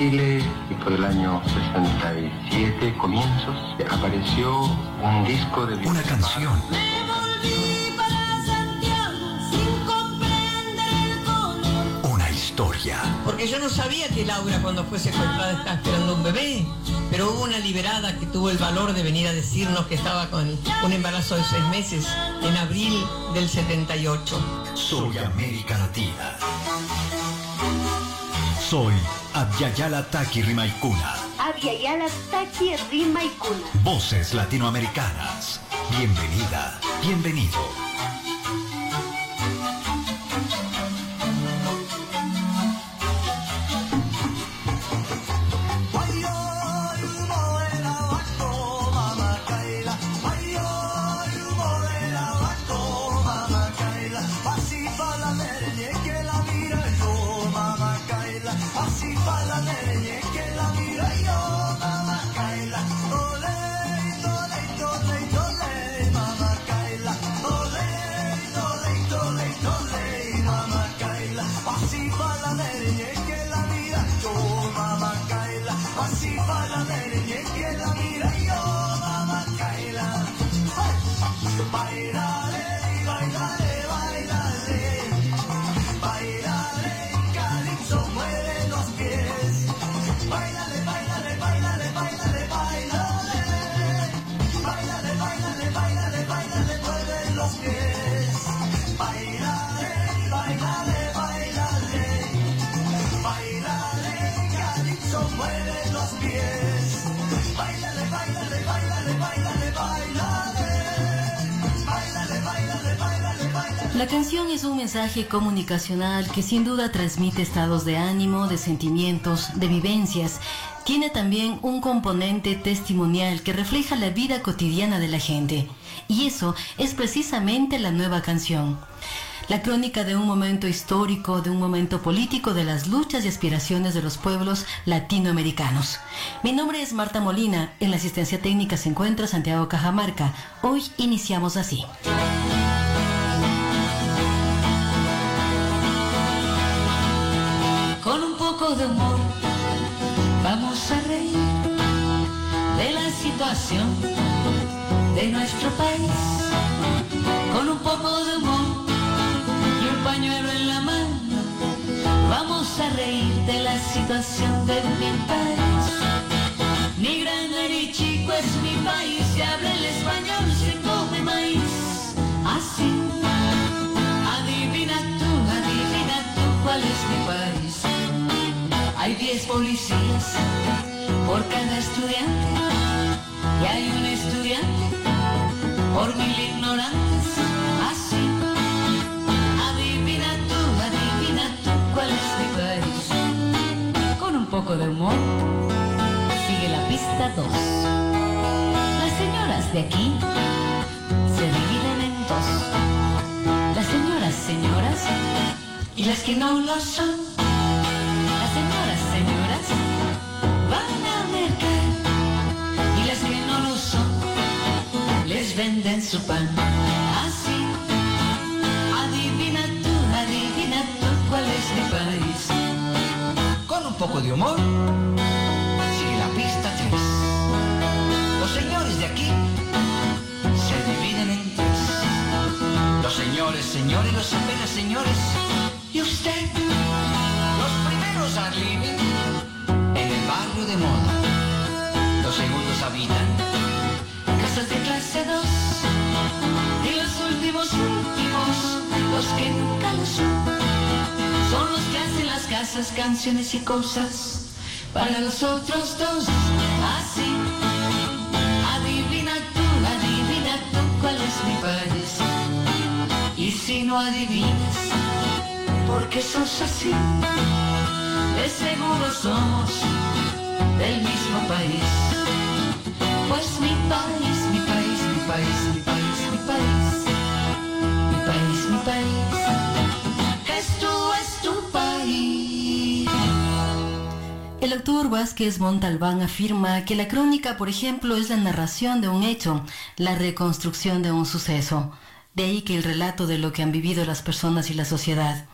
Chile y por el año 67, comienzos, apareció un disco de... Una canción. Me volví para Santiago sin comprender el color. Una historia. Porque yo no sabía que Laura cuando fue secuestrada estaba esperando un bebé, pero hubo una liberada que tuvo el valor de venir a decirnos que estaba con un embarazo de seis meses en abril del 78. Soy América Latina. Soy Abyayala Taki Rimaikuna. Abyayala Taki Rimaikuna. Voces latinoamericanas. Bienvenida, bienvenido. La canción es un mensaje comunicacional que sin duda transmite estados de ánimo, de sentimientos, de vivencias. Tiene también un componente testimonial que refleja la vida cotidiana de la gente. Y eso es precisamente la nueva canción. La crónica de un momento histórico, de un momento político, de las luchas y aspiraciones de los pueblos latinoamericanos. Mi nombre es Marta Molina, en la asistencia técnica se encuentra Santiago Cajamarca. Hoy iniciamos así. Situación de nuestro país. Con un poco de humor y un pañuelo en la mano vamos a reír de la situación de mi país. Ni grande ni chico es mi país, se habla el español, se come maíz. Así, adivina tú, adivina tú cuál es mi país. Hay 10 policías por cada estudiante y hay un estudiante por mil ignorantes. Así, adivina tú, adivina tú cuál es mi país. Con un poco de humor, sigue la pista 2. Las señoras de aquí se dividen en dos. Las señoras, señoras y las que no lo son. Venden su pan. Así, adivina tú, adivina tú cuál es mi país. Con un poco de humor, sigue la pista 3. Los señores de aquí se dividen en tres. Los señores, señores, los apenas señores. Y usted, los primeros living en el barrio de moda. Los segundos habitan de clase 2. Y los últimos, últimos, los que nunca lo son, son los que hacen las casas, canciones y cosas para los otros dos. Así, adivina tú, adivina tú cuál es mi país. Y si no adivinas, porque sos así, de seguro somos del mismo país. Pues mi país, país, mi país, mi país, mi país, mi país, esto es tu país. El autor Vázquez Montalbán afirma que la crónica, por ejemplo, es la narración de un hecho, la reconstrucción de un suceso. De ahí que el relato de lo que han vivido las personas y la sociedad.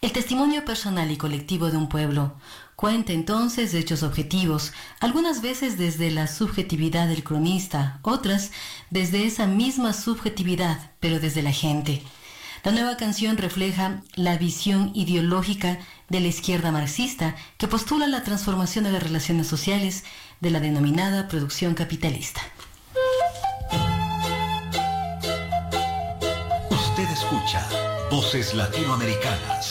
El testimonio personal y colectivo de un pueblo cuenta entonces de hechos objetivos, algunas veces desde la subjetividad del cronista, otras desde esa misma subjetividad, pero desde la gente. La nueva canción refleja la visión ideológica de la izquierda marxista que postula la transformación de las relaciones sociales de la denominada producción capitalista. Usted escucha Voces Latinoamericanas.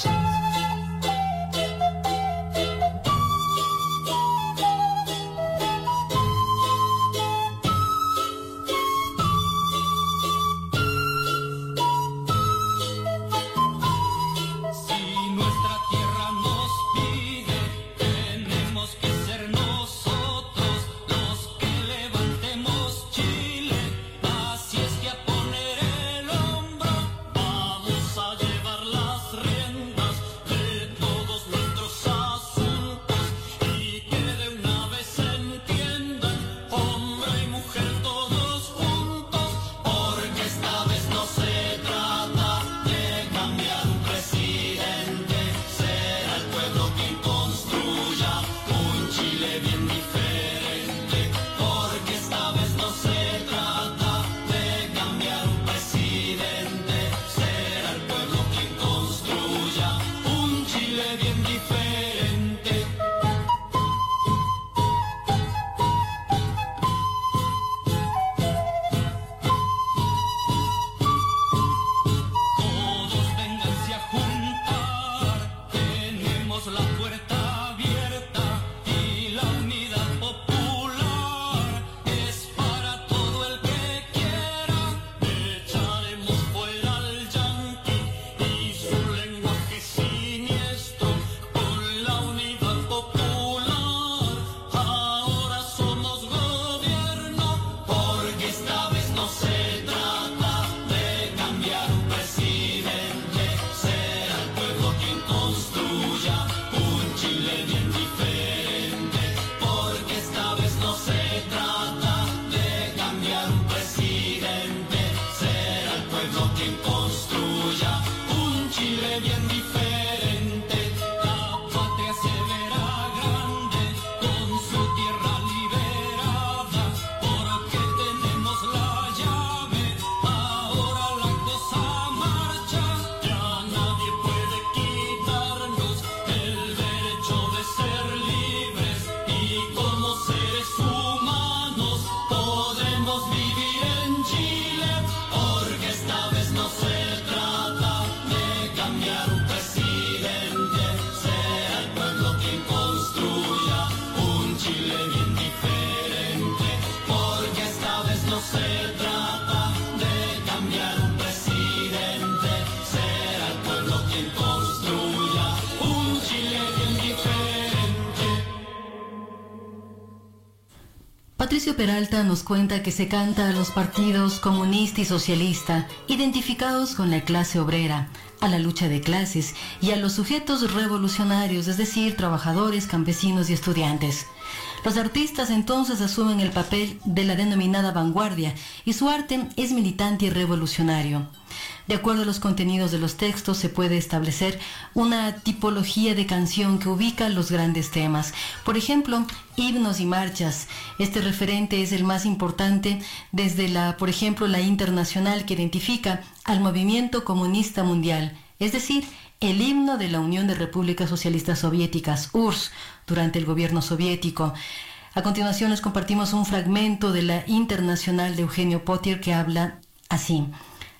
la puerta. Peralta nos cuenta que se canta a los partidos comunista y socialista, identificados con la clase obrera, a la lucha de clases y a los sujetos revolucionarios, es decir, trabajadores, campesinos y estudiantes. Los artistas entonces asumen el papel de la denominada vanguardia y su arte es militante y revolucionario. De acuerdo a los contenidos de los textos se puede establecer una tipología de canción que ubica los grandes temas. Por ejemplo, himnos y marchas. Este referente es el más importante desde la, por ejemplo, la internacional que identifica al movimiento comunista mundial, es decir, el himno de la Unión de Repúblicas Socialistas Soviéticas, URSS, durante el gobierno soviético. A continuación les compartimos un fragmento de la Internacional de Eugenio Potier que habla así.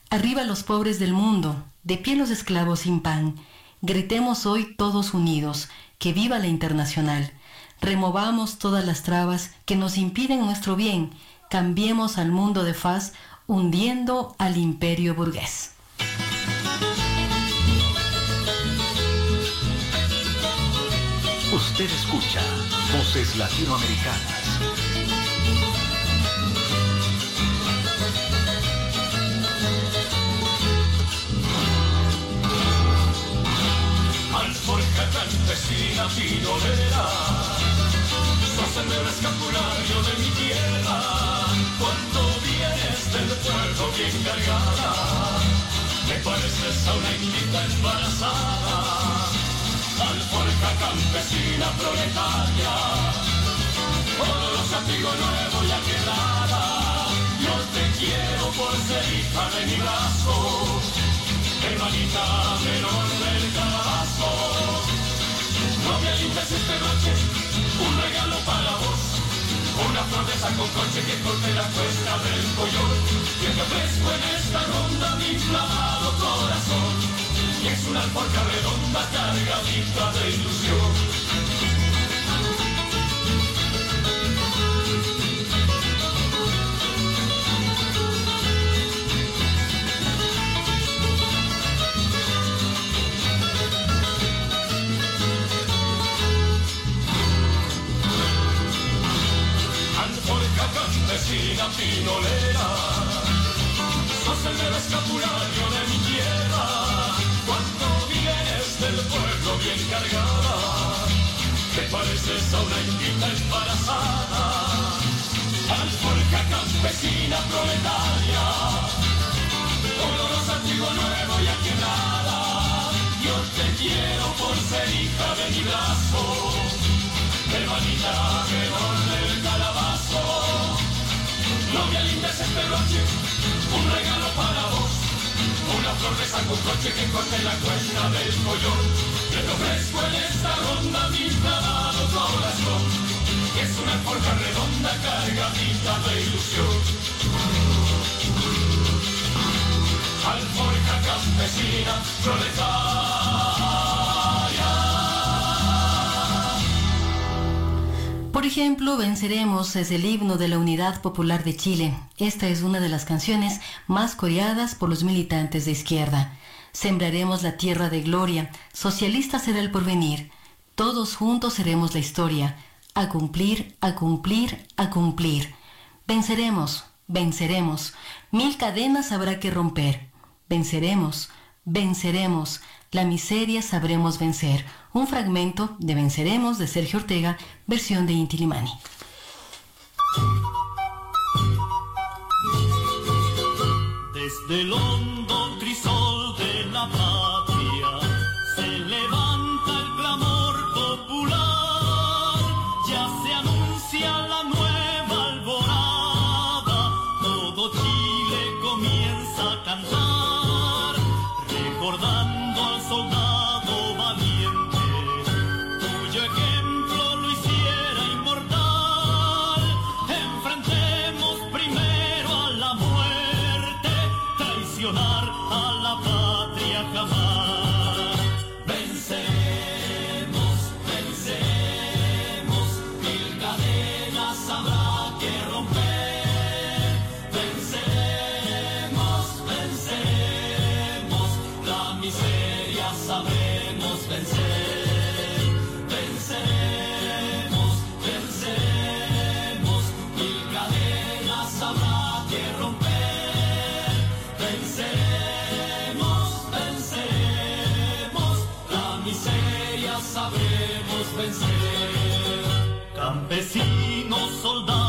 Arriba los pobres del mundo, de pie los esclavos sin pan. Gritemos hoy todos unidos, que viva la Internacional. Removamos todas las trabas que nos impiden nuestro bien. Cambiemos al mundo de faz, hundiendo al imperio burgués. Usted escucha Voces Latinoamericanas. Alforja campesina pinolera, sos el escapulario de mi tierra, cuando vienes del puerto bien cargada te pareces a una indita embarazada, alforja campesina proletaria, olorosa trigo nuevo ya quedada, yo te quiero por ser hija de mi brazo, hermanita menor del calabazo, no me alientes esta noche, un regalo para vos. Una flor de saco coche que corte la cuesta del collón Que te ofrezco en esta ronda mi clavado corazón Y es una alforja redonda cargadita de ilusión Alforja campesina pinolera. Sos el del escapulario de bien cargada Te pareces a una indita embarazada Alforja campesina proletaria Olorosa trigo nuevo y a quebrada Yo te quiero por ser hija de mi brazo hermanita menor del calabazo. No me alindes este noche, un regalo para vos. Una flor de saco coche que corte la cuesta del collón. Que te ofrezco en esta ronda mi clavado corazón. Que es una forja redonda cargadita de ilusión. Alforja campesina proletaria. Por ejemplo, Venceremos es el himno de la Unidad Popular de Chile. Esta es una de las canciones más coreadas por los militantes de izquierda. Sembraremos la tierra de gloria, socialista será el porvenir. Todos juntos seremos la historia. A cumplir, a cumplir, a cumplir. Venceremos, venceremos. Mil cadenas habrá que romper. Venceremos, venceremos. La miseria sabremos vencer. Un fragmento de Venceremos de Sergio Ortega, versión de Inti Limani. Desde el sabremos vencer. Campesinos, soldados,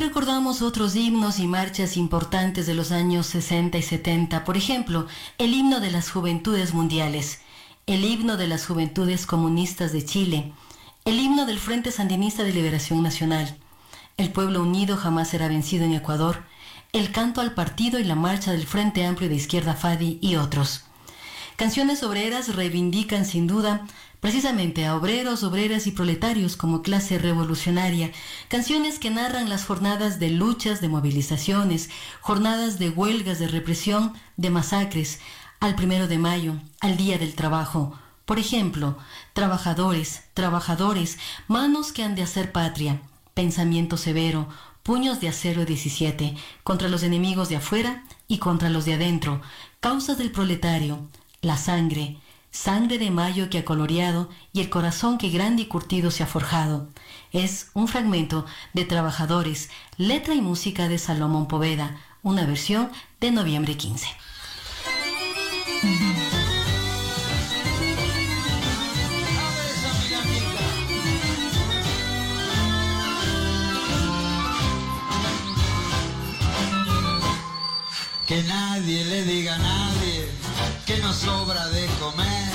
recordamos otros himnos y marchas importantes de los años 60 y 70. Por ejemplo, el himno de las juventudes mundiales, el himno de las juventudes comunistas de Chile, el himno del Frente Sandinista de Liberación Nacional, El pueblo unido jamás será vencido en Ecuador, el canto al partido y la marcha del Frente Amplio de Izquierda FADI y otros. Canciones obreras reivindican sin duda precisamente a obreros, obreras y proletarios como clase revolucionaria, canciones que narran las jornadas de luchas, de movilizaciones, jornadas de huelgas, de represión, de masacres, al primero de mayo, al Día del Trabajo. Por ejemplo, trabajadores, trabajadores, manos que han de hacer patria, pensamiento severo, puños de acero 17, contra los enemigos de afuera y contra los de adentro, causas del proletario, la sangre, sangre de mayo que ha coloreado y el corazón que grande y curtido se ha forjado. Es un fragmento de Trabajadores, letra y música de Salomón Poveda, una versión de noviembre 15. Que nadie le diga a nadie que nos sobra de comer.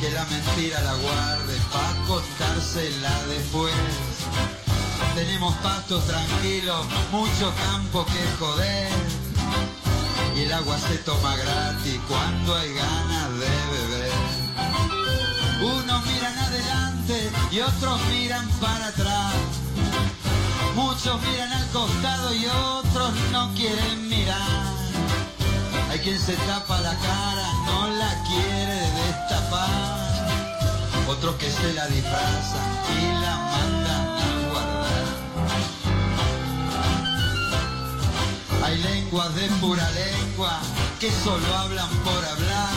Que la mentira la guarde pa' contársela después. Tenemos pastos tranquilos, mucho campo que joder. Y el agua se toma gratis cuando hay ganas de beber. Unos miran adelante y otros miran para atrás. Muchos miran al costado y otros no quieren mirar. Hay quien se tapa la cara, no la quiere destapar. Otros que se la disfrazan y la mandan a guardar. Hay lenguas de pura lengua que solo hablan por hablar.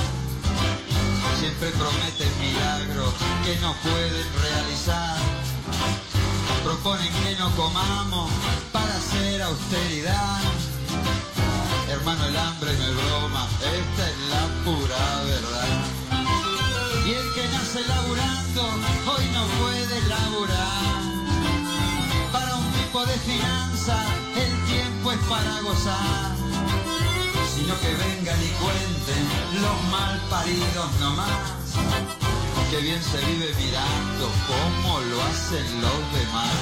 Siempre prometen milagros que no pueden realizar proponen que no comamos para hacer austeridad. Hermano, el hambre no es broma, esta es la pura verdad. Y el que nace laburando, hoy no puede laburar. Para un tipo de finanza, el tiempo es para gozar. Sino que vengan y cuenten los mal paridos nomás que bien se vive mirando cómo lo hacen los demás.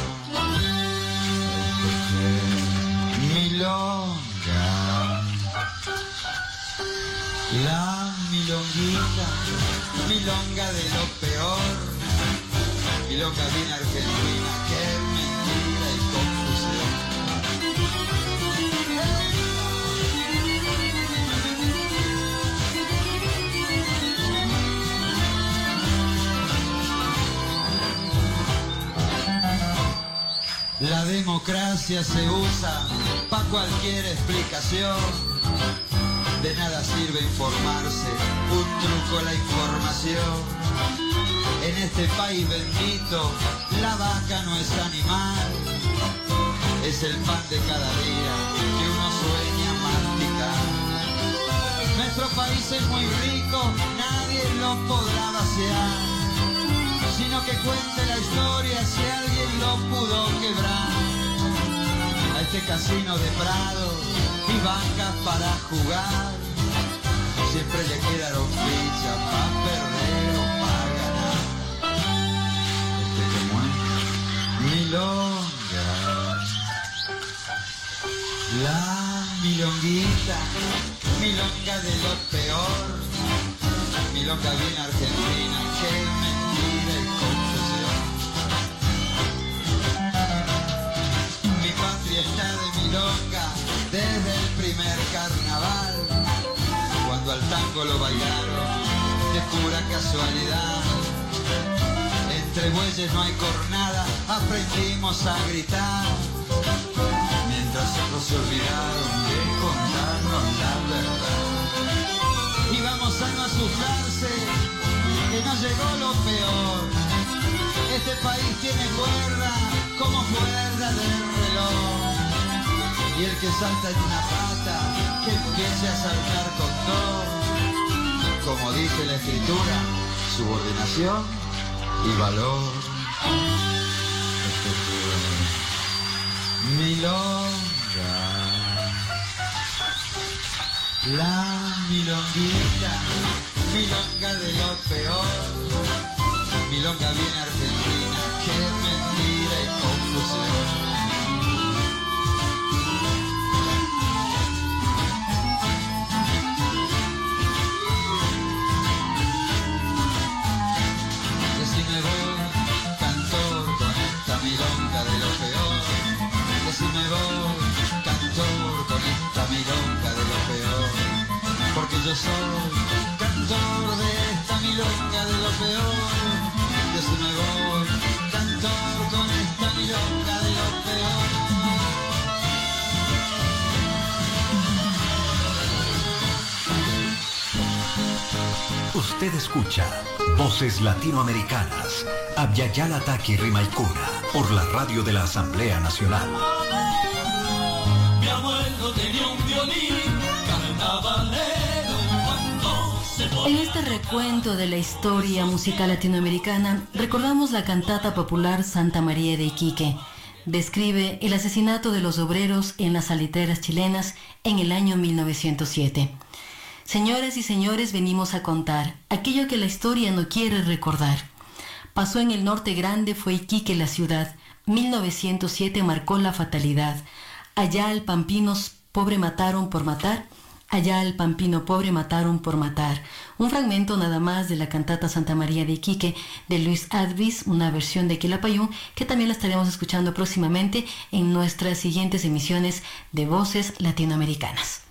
Milonga, la milonguita, milonga de lo peor, milonga bien argentina, qué democracia se usa para cualquier explicación. De nada sirve informarse, un truco la información. En este país bendito, la vaca no es animal. Es el pan de cada día que uno sueña masticar. Nuestro país es muy rico, nadie lo podrá vaciar que cuente la historia si alguien lo pudo quebrar. A este casino de Prado y bancas para jugar, siempre le quedaron fichas para perder o para ganar. Este como es milonga, la milonguita, milonga de lo peor, milonga bien argentina, que desde el primer carnaval, cuando al tango lo bailaron de pura casualidad. Entre bueyes no hay cornada, aprendimos a gritar, mientras otros se olvidaron de contarnos la verdad. Y vamos a no asustarse, que nos llegó lo peor. Este país tiene cuerda como cuerda de reloj. Y el que salta en una pata, que empiece a saltar con dos. Como dice la escritura, subordinación y valor. Milonga. La milonguita, milonga de lo peor, milonga bien argentina, qué mentira y confusión. Yo soy cantor de esta milonga de lo peor. Yo soy me voy, cantor con esta milonga de lo peor. Usted escucha Voces Latinoamericanas, Abyayala Taki Rimaikura, por la radio de la Asamblea Nacional. En este recuento de la historia musical latinoamericana, recordamos la cantata popular Santa María de Iquique. Describe el asesinato de los obreros en las saliteras chilenas en el año 1907. Señoras y señores, venimos a contar aquello que la historia no quiere recordar. Pasó en el norte grande, fue Iquique la ciudad. 1907 marcó la fatalidad. Allá al Pampinos pobre mataron por matar Allá al Pampino pobre mataron por matar. Un fragmento nada más de la cantata Santa María de Iquique de Luis Advis, una versión de Quilapayún, que también la estaremos escuchando próximamente en nuestras siguientes emisiones de Voces Latinoamericanas.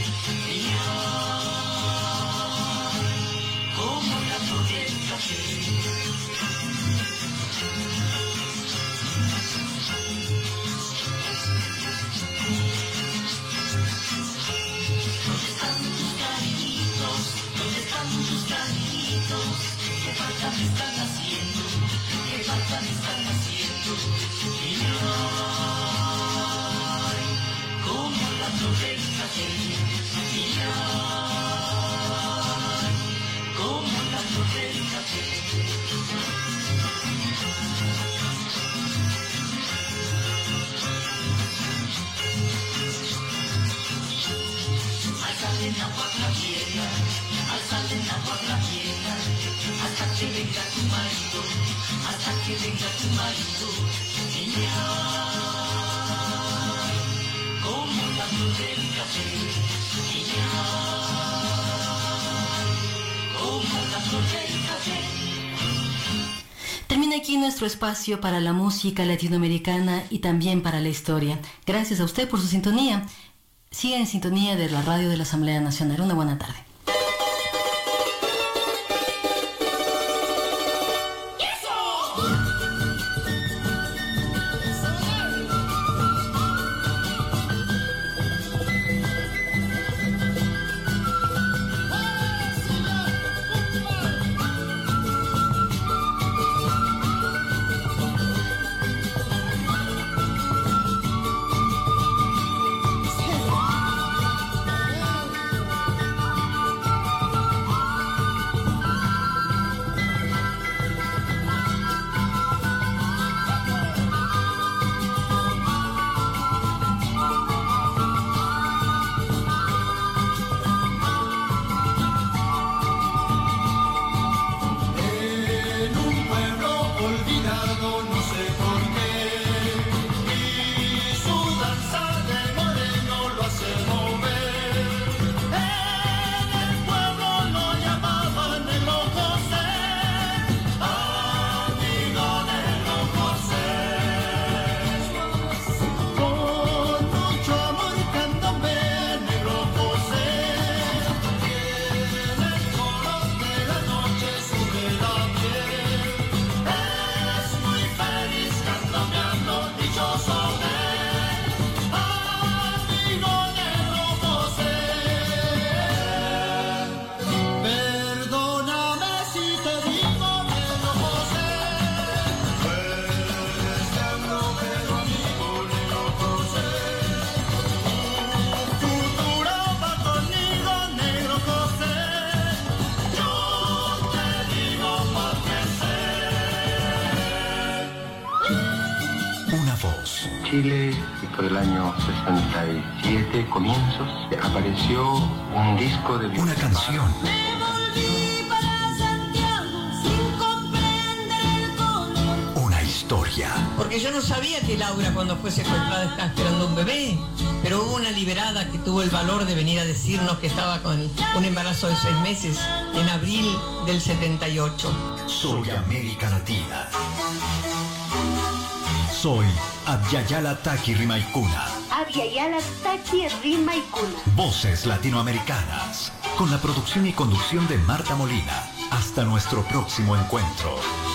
están haciendo? ¿Qué maldad están haciendo? Y ay, como la torrenta del Termina aquí nuestro espacio para la música latinoamericana y también para la historia. Gracias a usted por su sintonía. Siga en sintonía de la radio de la Asamblea Nacional. Una buena tarde. Chile, por el año 67, comienzos, apareció un disco de... Una canción. Me volví para Santiago sin comprender el color. Una historia. Porque yo no sabía que Laura cuando fue secuestrada estaba esperando un bebé, pero hubo una liberada que tuvo el valor de venir a decirnos que estaba con un embarazo de seis meses en abril del 78. Soy América Latina. Soy Abyayala Taki Rimaikuna. Aviala Taki Rima y Cuna. Voces latinoamericanas. Con la producción y conducción de Marta Molina. Hasta nuestro próximo encuentro.